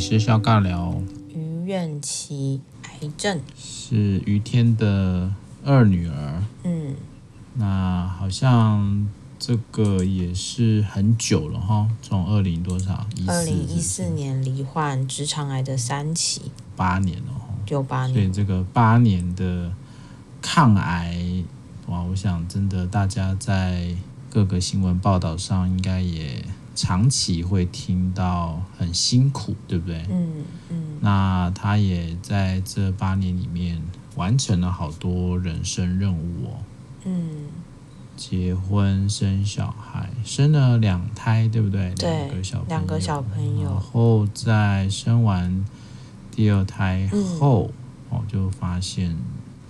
是笑尬聊。于愿琪癌症是于天的二女儿。嗯，那好像这个也是很久了哈，从二零多少？二零一四年罹患直肠癌的三期，八年了哈，九八年。所以这个八年的抗癌，哇，我想真的大家在各个新闻报道上应该也。长期会听到很辛苦，对不对？嗯嗯。那他也在这八年里面完成了好多人生任务哦。嗯。结婚生小孩，生了两胎，对不对？对。两个小两个小朋友。然后在生完第二胎后，哦、嗯，就发现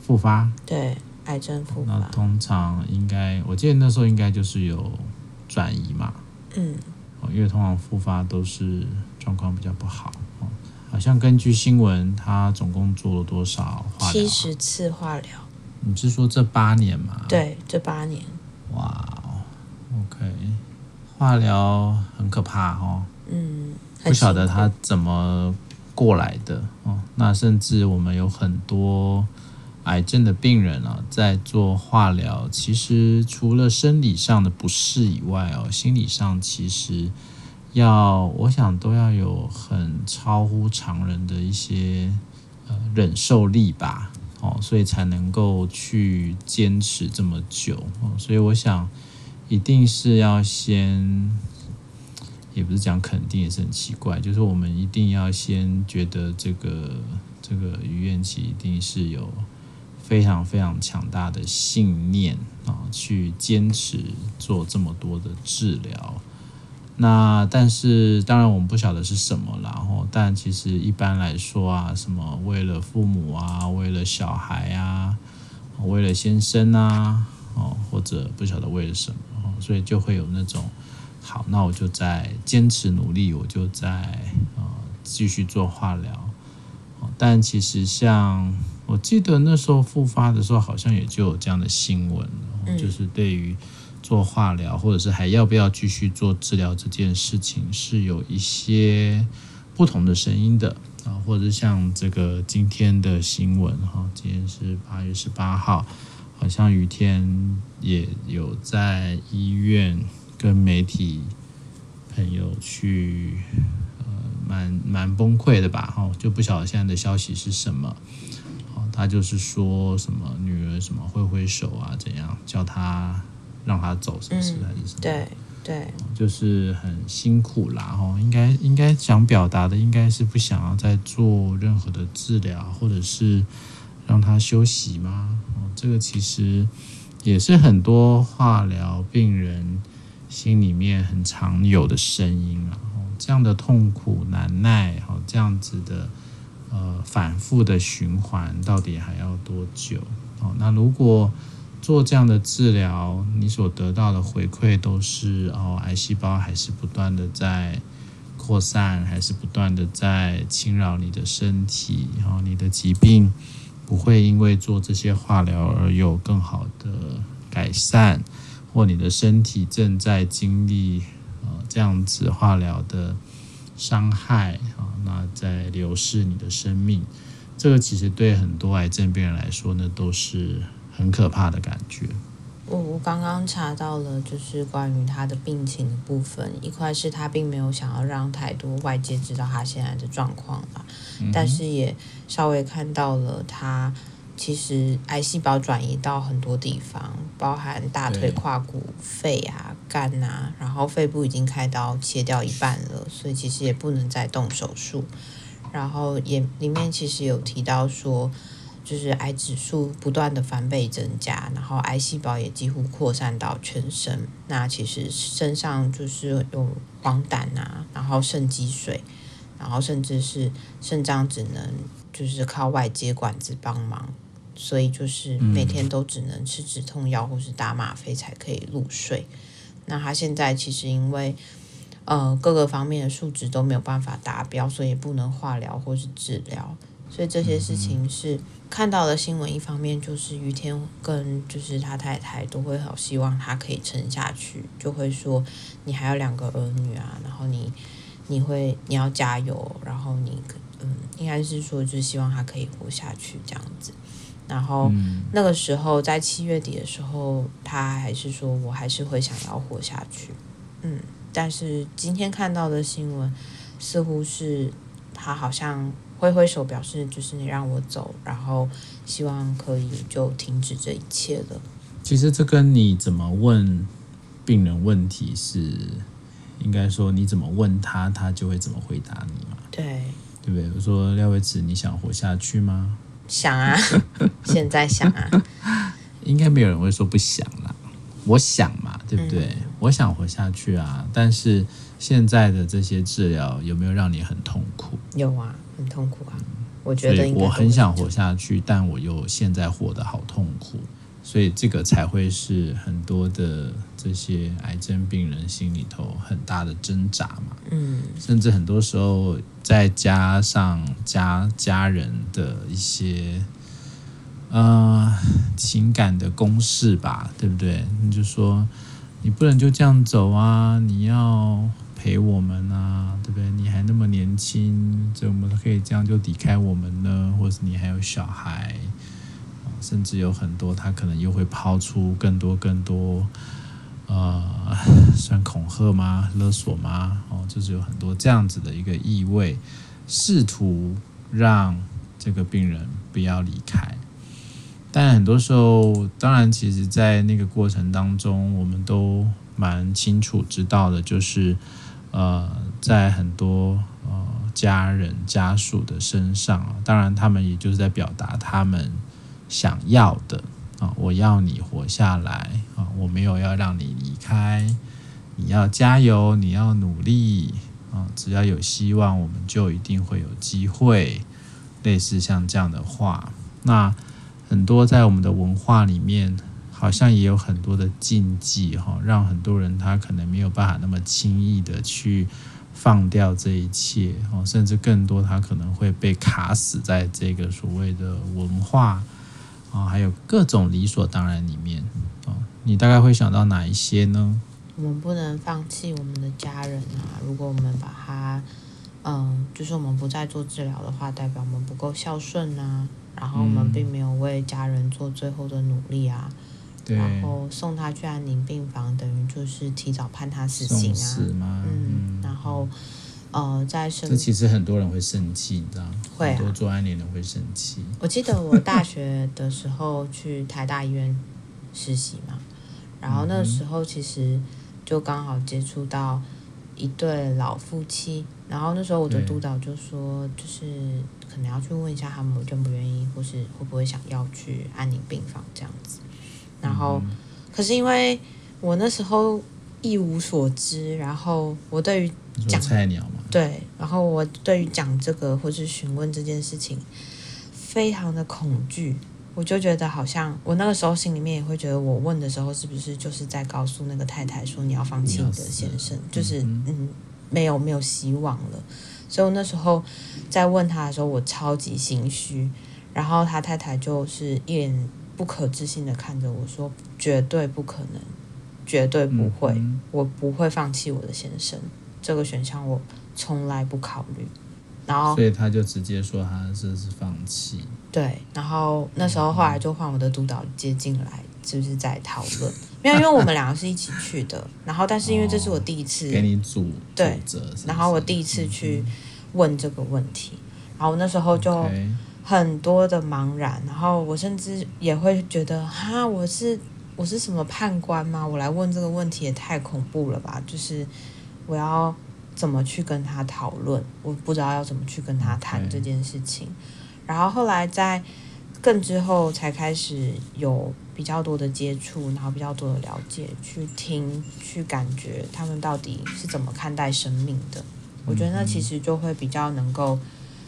复发。对，癌症复发。那通常应该，我记得那时候应该就是有转移嘛。嗯。因为通常复发都是状况比较不好，好像根据新闻，他总共做了多少化疗？七十次化疗。你是说这八年吗？对，这八年。哇，OK，化疗很可怕哦。嗯，不晓得他怎么过来的哦。那甚至我们有很多。癌症的病人啊，在做化疗，其实除了生理上的不适以外哦，心理上其实要，我想都要有很超乎常人的一些呃忍受力吧，哦，所以才能够去坚持这么久哦。所以我想，一定是要先，也不是讲肯定，也是很奇怪，就是我们一定要先觉得这个这个于愿琪一定是有。非常非常强大的信念啊，去坚持做这么多的治疗。那但是当然我们不晓得是什么，然后但其实一般来说啊，什么为了父母啊，为了小孩啊，为了先生啊，哦或者不晓得为了什么，所以就会有那种好，那我就在坚持努力，我就在啊继续做化疗。但其实像。我记得那时候复发的时候，好像也就有这样的新闻了，嗯，就是对于做化疗或者是还要不要继续做治疗这件事情，是有一些不同的声音的啊，或者像这个今天的新闻哈，今天是八月十八号，好像雨天也有在医院跟媒体朋友去，呃，蛮蛮崩溃的吧，哈，就不晓得现在的消息是什么。他就是说什么女儿什么挥挥手啊，怎样叫他让他走，是不是、嗯、还是什么？对对，就是很辛苦啦。哦，应该应该想表达的应该是不想要再做任何的治疗，或者是让他休息吗？哦，这个其实也是很多化疗病人心里面很常有的声音啊。哦，这样的痛苦难耐，哦，这样子的。呃，反复的循环到底还要多久？哦，那如果做这样的治疗，你所得到的回馈都是哦，癌细胞还是不断的在扩散，还是不断的在侵扰你的身体，然后你的疾病不会因为做这些化疗而有更好的改善，或你的身体正在经历呃这样子化疗的伤害啊。那在流逝你的生命，这个其实对很多癌症病人来说呢，都是很可怕的感觉。我我刚刚查到了，就是关于他的病情的部分，一块是他并没有想要让太多外界知道他现在的状况啦，嗯，但是也稍微看到了他。其实癌细胞转移到很多地方，包含大腿、胯骨、肺啊、肝啊，然后肺部已经开刀切掉一半了，所以其实也不能再动手术。然后也里面其实有提到说，就是癌指数不断的翻倍增加，然后癌细胞也几乎扩散到全身。那其实身上就是有黄疸啊，然后肾积水，然后甚至是肾脏只能就是靠外接管子帮忙。所以就是每天都只能吃止痛药或是打吗啡才可以入睡。那他现在其实因为呃各个方面的数值都没有办法达标，所以也不能化疗或是治疗。所以这些事情是看到的新闻。一方面就是于天跟就是他太太都会好希望他可以撑下去，就会说你还有两个儿女啊，然后你你会你要加油，然后你嗯，应该是说就是希望他可以活下去这样子。然后那个时候在七月底的时候，他还是说我还是会想要活下去，嗯。但是今天看到的新闻似乎是他好像挥挥手表示就是你让我走，然后希望可以就停止这一切了。其实这跟你怎么问病人问题是应该说你怎么问他，他就会怎么回答你嘛？对，对不对？我说廖维慈，你想活下去吗？想啊，现在想啊，应该没有人会说不想啦。我想嘛，对不对？嗯、我想活下去啊，但是现在的这些治疗有没有让你很痛苦？有啊，很痛苦啊。我觉得我很想活下去，但我又现在活得好痛苦。所以这个才会是很多的这些癌症病人心里头很大的挣扎嘛。嗯，甚至很多时候再加上家家人的一些呃情感的攻势吧，对不对？你就说你不能就这样走啊，你要陪我们啊，对不对？你还那么年轻，怎么可以这样就离开我们呢？或者是你还有小孩？甚至有很多，他可能又会抛出更多更多，呃，算恐吓吗？勒索吗？哦，就是有很多这样子的一个意味，试图让这个病人不要离开。但很多时候，当然，其实，在那个过程当中，我们都蛮清楚知道的，就是呃，在很多呃家人家属的身上，当然，他们也就是在表达他们。想要的啊，我要你活下来我没有要让你离开，你要加油，你要努力啊，只要有希望，我们就一定会有机会。类似像这样的话，那很多在我们的文化里面，好像也有很多的禁忌哈，让很多人他可能没有办法那么轻易的去放掉这一切哦，甚至更多他可能会被卡死在这个所谓的文化。啊，还有各种理所当然里面，你大概会想到哪一些呢？我们不能放弃我们的家人啊！如果我们把他，嗯，就是我们不再做治疗的话，代表我们不够孝顺啊。然后我们并没有为家人做最后的努力啊。对。然后送他去安宁病房，等于就是提早判他死刑啊。死吗？嗯。然后。呃，在生这其实很多人会生气，你知道吗？会啊，很多做安宁的人会生气。我记得我大学的时候去台大医院实习嘛，然后那时候其实就刚好接触到一对老夫妻，然后那时候我的督导就说，就是可能要去问一下他们愿不愿意，或是会不会想要去安宁病房这样子。然后，可是因为我那时候一无所知，然后我对于讲菜鸟嘛。对，然后我对于讲这个或是询问这件事情，非常的恐惧。我就觉得好像我那个时候心里面也会觉得，我问的时候是不是就是在告诉那个太太说你要放弃你的先生，就是嗯，没有没有希望了。所以我那时候在问他的时候，我超级心虚。然后他太太就是一脸不可置信的看着我说：“绝对不可能，绝对不会，我不会放弃我的先生这个选项。”我。从来不考虑，然后所以他就直接说他这是放弃。对，然后那时候后来就换我的督导接进来，就是在讨论。没有，因为我们两个是一起去的。然后，但是因为这是我第一次给你组对然后我第一次去问这个问题，然后那时候就很多的茫然。然后我甚至也会觉得，哈，我是我是什么判官吗？我来问这个问题也太恐怖了吧！就是我要。怎么去跟他讨论？我不知道要怎么去跟他谈这件事情。然后后来在更之后才开始有比较多的接触，然后比较多的了解，去听、去感觉他们到底是怎么看待生命的。我觉得那其实就会比较能够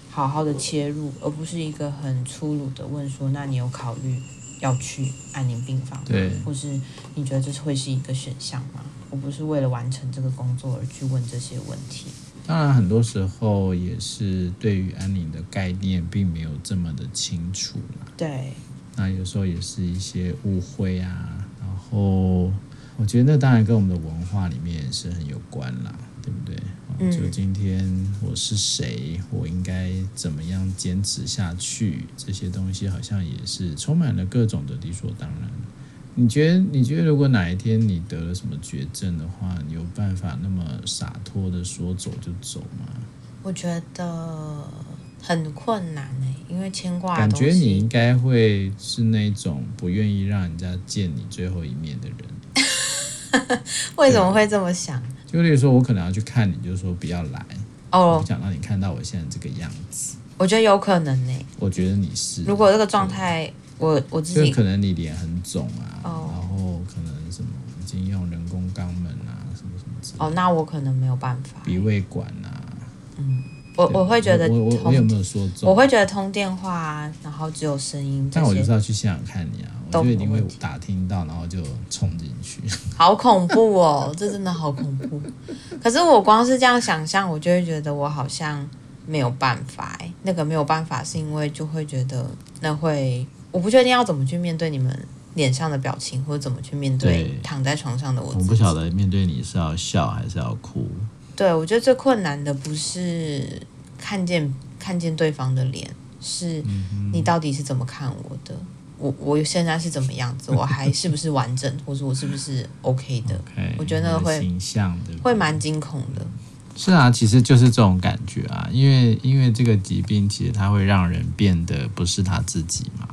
好好的切入，而不是一个很粗鲁的问说：“那你有考虑要去安宁病房吗？对，或是你觉得这是会是一个选项吗？”我不是为了完成这个工作而去问这些问题。当然，很多时候也是对于安宁的概念并没有这么的清楚啦。对。那有时候也是一些误会啊。然后，我觉得那当然跟我们的文化里面也是很有关啦，对不对？就今天我是谁，我应该怎么样坚持下去？这些东西好像也是充满了各种的理所当然。你觉得？你觉得如果哪一天你得了什么绝症的话，你有办法那么洒脱的说走就走吗？我觉得很困难呢，因为牵挂。感觉你应该会是那种不愿意让人家见你最后一面的人。为什么会这么想？就例如说，我可能要去看你，就说不要来哦，不想让你看到我现在这个样子。我觉得有可能呢。我觉得你是。如果这个状态，我我自己就可能你脸很肿啊，哦，然后可能什么已经用人工肛门啊，什么什么之类的。哦，那我可能没有办法。鼻胃管啊。嗯，我我会觉得我我我有没有说中？我会觉得通电话，啊然后只有声音。但我就是要去现场看你啊。我就一定会打听到，然后就冲进去。好恐怖哦，这真的好恐怖。可是我光是这样想象，我就会觉得我好像没有办法。哎，那个没有办法，是因为就会觉得那会，我不确定要怎么去面对你们脸上的表情，或者怎么去面对躺在床上的我。我不晓得面对你是要笑还是要哭。对，我觉得最困难的不是看见看见对方的脸，是你到底是怎么看我的。我我现在是怎么样子？我还是不是完整，或者我是不是 OK 的？Okay, 我觉得那个会形象的会蛮惊恐的。是啊，其实就是这种感觉啊，因为因为这个疾病其实它会让人变得不是他自己嘛，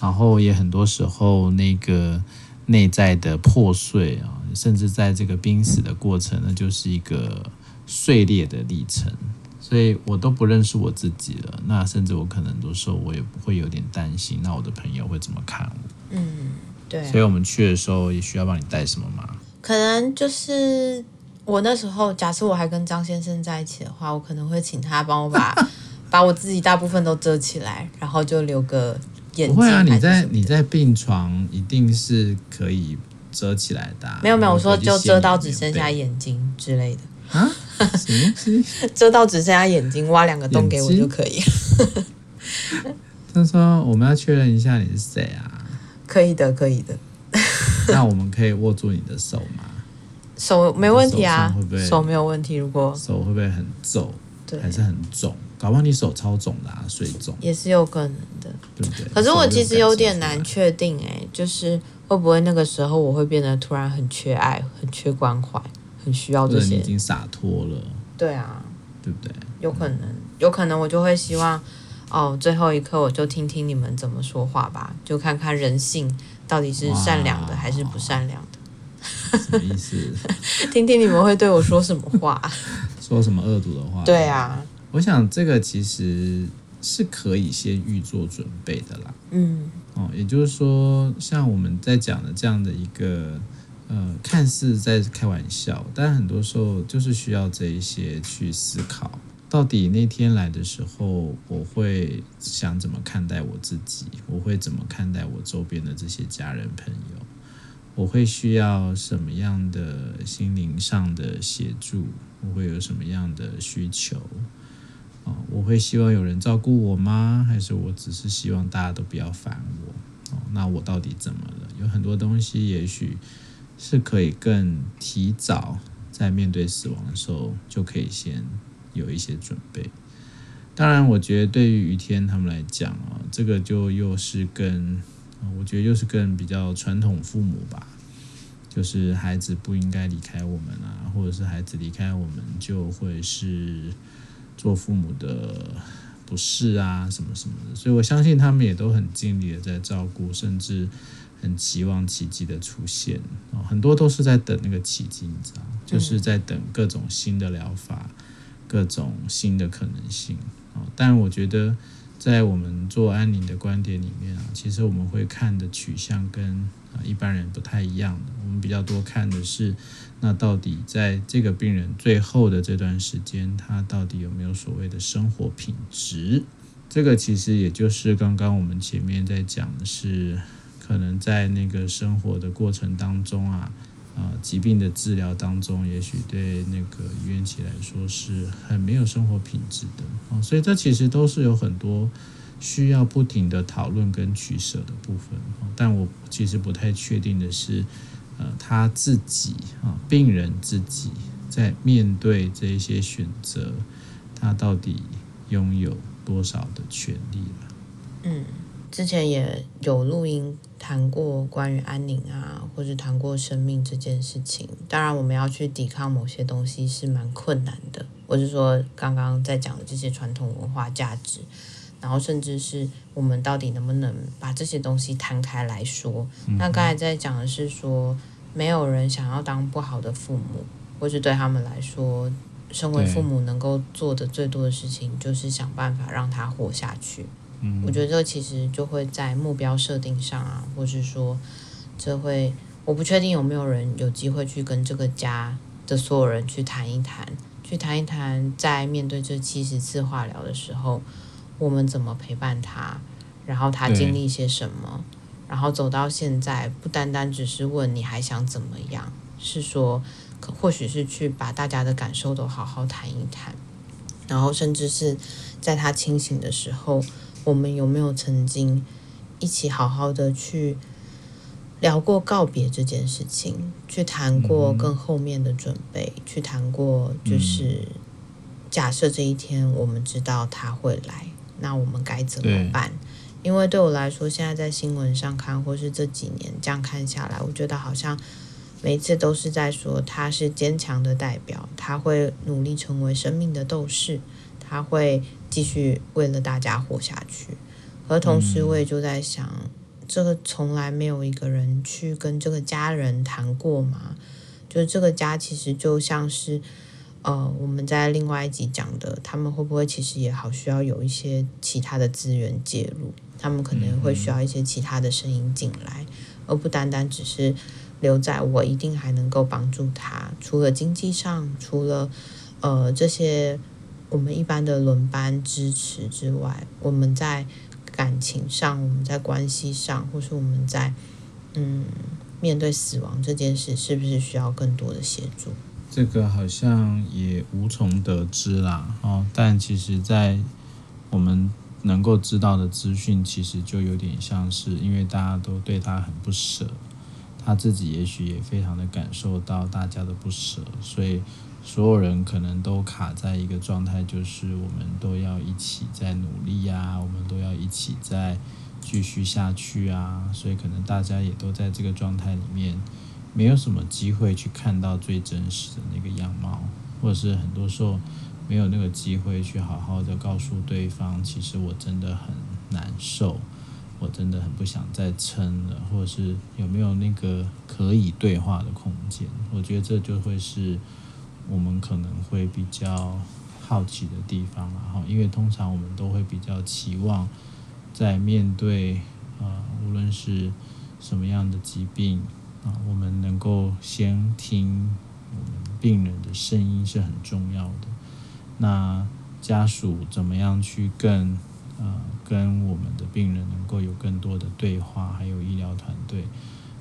然后也很多时候那个内在的破碎啊，甚至在这个濒死的过程呢，就是一个碎裂的历程。所以我都不认识我自己了，那甚至我可能很多时候我也不会有点担心，那我的朋友会怎么看我？嗯，对。所以我们去的时候也需要帮你带什么吗？可能就是我那时候，假设我还跟张先生在一起的话，我可能会请他帮我把 把我自己大部分都遮起来，然后就留个眼睛。不会啊，你在你在病床一定是可以遮起来的啊。没有没有，我说就遮到只剩下眼睛之类的。啊？什么东西？遮到只剩下眼睛，挖两个洞给我就可以。他说：“我们要确认一下你是谁啊？”可以的，可以的。那我们可以握住你的手吗？手没问题啊，会不会手没有问题？如果手会不会很皱？对，还是很肿？搞不好你手超肿啦啊，水肿也是有可能的，对不对？可是我其实有点难确定，哎，就是会不会那个时候我会变得突然很缺爱，很缺关怀。很需要这些，你已经洒脱了。对啊，对不对？有可能，有可能我就会希望，哦，最后一刻我就听听你们怎么说话吧，就看看人性到底是善良的还是不善良的。什么意思？听听你们会对我说什么话？说什么恶毒的话？对啊，我想这个其实是可以先预做准备的啦。嗯，哦，也就是说，像我们在讲的这样的一个。呃，看似在开玩笑，但很多时候就是需要这一些去思考，到底那天来的时候，我会想怎么看待我自己，我会怎么看待我周边的这些家人朋友，我会需要什么样的心灵上的协助，我会有什么样的需求，我会希望有人照顾我吗？还是我只是希望大家都不要烦我？哦，那我到底怎么了？有很多东西，也许。是可以更提早在面对死亡的时候就可以先有一些准备。当然，我觉得对于于天他们来讲啊，这个就又是跟我觉得又是跟比较传统父母吧，就是孩子不应该离开我们啊，或者是孩子离开我们就会是做父母的不是啊，什么什么的。所以我相信他们也都很尽力的在照顾，甚至。很期望奇迹的出现，很多都是在等那个奇迹，你知道，就是在等各种新的疗法，各种新的可能性。但我觉得，在我们做安宁的观点里面啊，其实我们会看的取向跟一般人不太一样的。我们比较多看的是，那到底在这个病人最后的这段时间，他到底有没有所谓的生活品质？这个其实也就是刚刚我们前面在讲的是。可能在那个生活的过程当中啊，啊，疾病的治疗当中，也许对那个于元綺来说是很没有生活品质的啊，所以这其实都是有很多需要不停的讨论跟取舍的部分。但我其实不太确定的是，呃，他自己啊，病人自己在面对这一些选择，他到底拥有多少的权利了？嗯，之前也有录音谈过关于安宁啊，或者谈过生命这件事情。当然，我们要去抵抗某些东西是蛮困难的，或是说刚刚在讲的这些传统文化价值。然后，甚至是我们到底能不能把这些东西摊开来说？嗯、那刚才在讲的是说，没有人想要当不好的父母，或是对他们来说，身为父母能够做的最多的事情，就是想办法让他活下去。嗯，我觉得这其实就会在目标设定上啊，或是说，这会我不确定有没有人有机会去跟这个家的所有人去谈一谈，去谈一谈，在面对这七十次化疗的时候。我们怎么陪伴他？然后他经历些什么？然后走到现在，不单单只是问你还想怎么样，是说，可或许是去把大家的感受都好好谈一谈。然后甚至是在他清醒的时候，我们有没有曾经一起好好的去聊过告别这件事情？去谈过更后面的准备？嗯、去谈过就是假设这一天我们知道他会来。那我们该怎么办？因为对我来说，现在在新闻上看，或是这几年这样看下来，我觉得好像每次都是在说他是坚强的代表，他会努力成为生命的斗士，他会继续为了大家活下去。而同时，我也就在想，嗯、这个从来没有一个人去跟这个家人谈过嘛？就是这个家其实就像是。呃，我们在另外一集讲的，他们会不会其实也好需要有一些其他的资源介入？他们可能会需要一些其他的声音进来，而不单单只是留在我一定还能够帮助他。除了经济上，除了呃这些我们一般的轮班支持之外，我们在感情上，我们在关系上，或是我们在嗯面对死亡这件事，是不是需要更多的协助？这个好像也无从得知啦，哦，但其实，在我们能够知道的资讯，其实就有点像是，因为大家都对他很不舍，他自己也许也非常的感受到大家的不舍，所以所有人可能都卡在一个状态，就是我们都要一起在努力呀，我们都要一起在继续下去啊，所以可能大家也都在这个状态里面。没有什么机会去看到最真实的那个样貌，或者是很多时候没有那个机会去好好的告诉对方，其实我真的很难受，我真的很不想再撑了，或者是有没有那个可以对话的空间？我觉得这就会是我们可能会比较好奇的地方然后，因为通常我们都会比较期望在面对呃，无论是什么样的疾病。啊，我们能够先听我们病人的声音是很重要的。那家属怎么样去更呃跟我们的病人能够有更多的对话，还有医疗团队，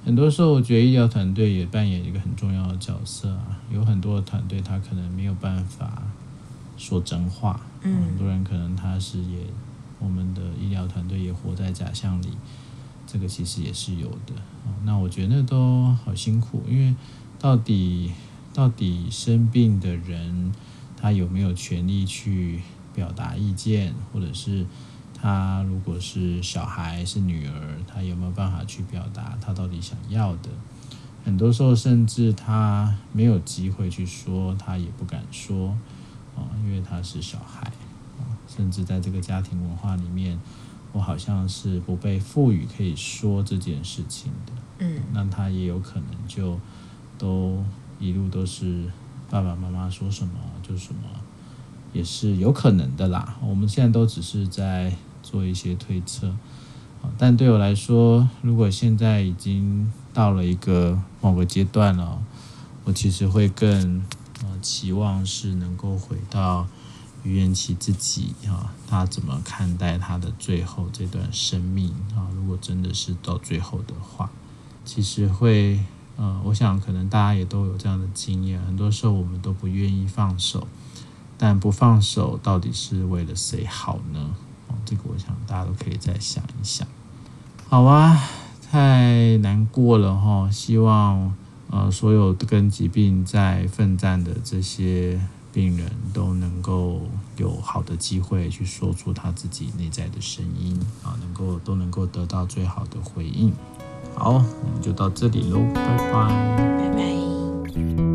很多时候我觉得医疗团队也扮演一个很重要的角色啊。有很多的团队他可能没有办法说真话，嗯，很多人可能他是也我们的医疗团队也活在假象里。这个其实也是有的，那我觉得都好辛苦，因为到底到底生病的人他有没有权利去表达意见，或者是他如果是小孩是女儿，他有没有办法去表达他到底想要的？很多时候甚至他没有机会去说，他也不敢说啊，因为他是小孩啊，甚至在这个家庭文化里面。我好像是不被赋予可以说这件事情的，嗯，那他也有可能就都一路都是爸爸妈妈说什么就什么，也是有可能的啦。我们现在都只是在做一些推测，但对我来说，如果现在已经到了一个某个阶段了，我其实会更呃期望是能够回到。于元琪自己啊，他怎么看待他的最后这段生命啊？如果真的是到最后的话，其实会呃，我想可能大家也都有这样的经验。很多时候我们都不愿意放手，但不放手到底是为了谁好呢？哦，这个我想大家都可以再想一想。好啊，太难过了哈，希望呃，所有跟疾病在奋战的这些病人都能够有好的机会去说出他自己内在的声音啊，能够都能够得到最好的回应。好，我们就到这里喽，拜拜，拜拜。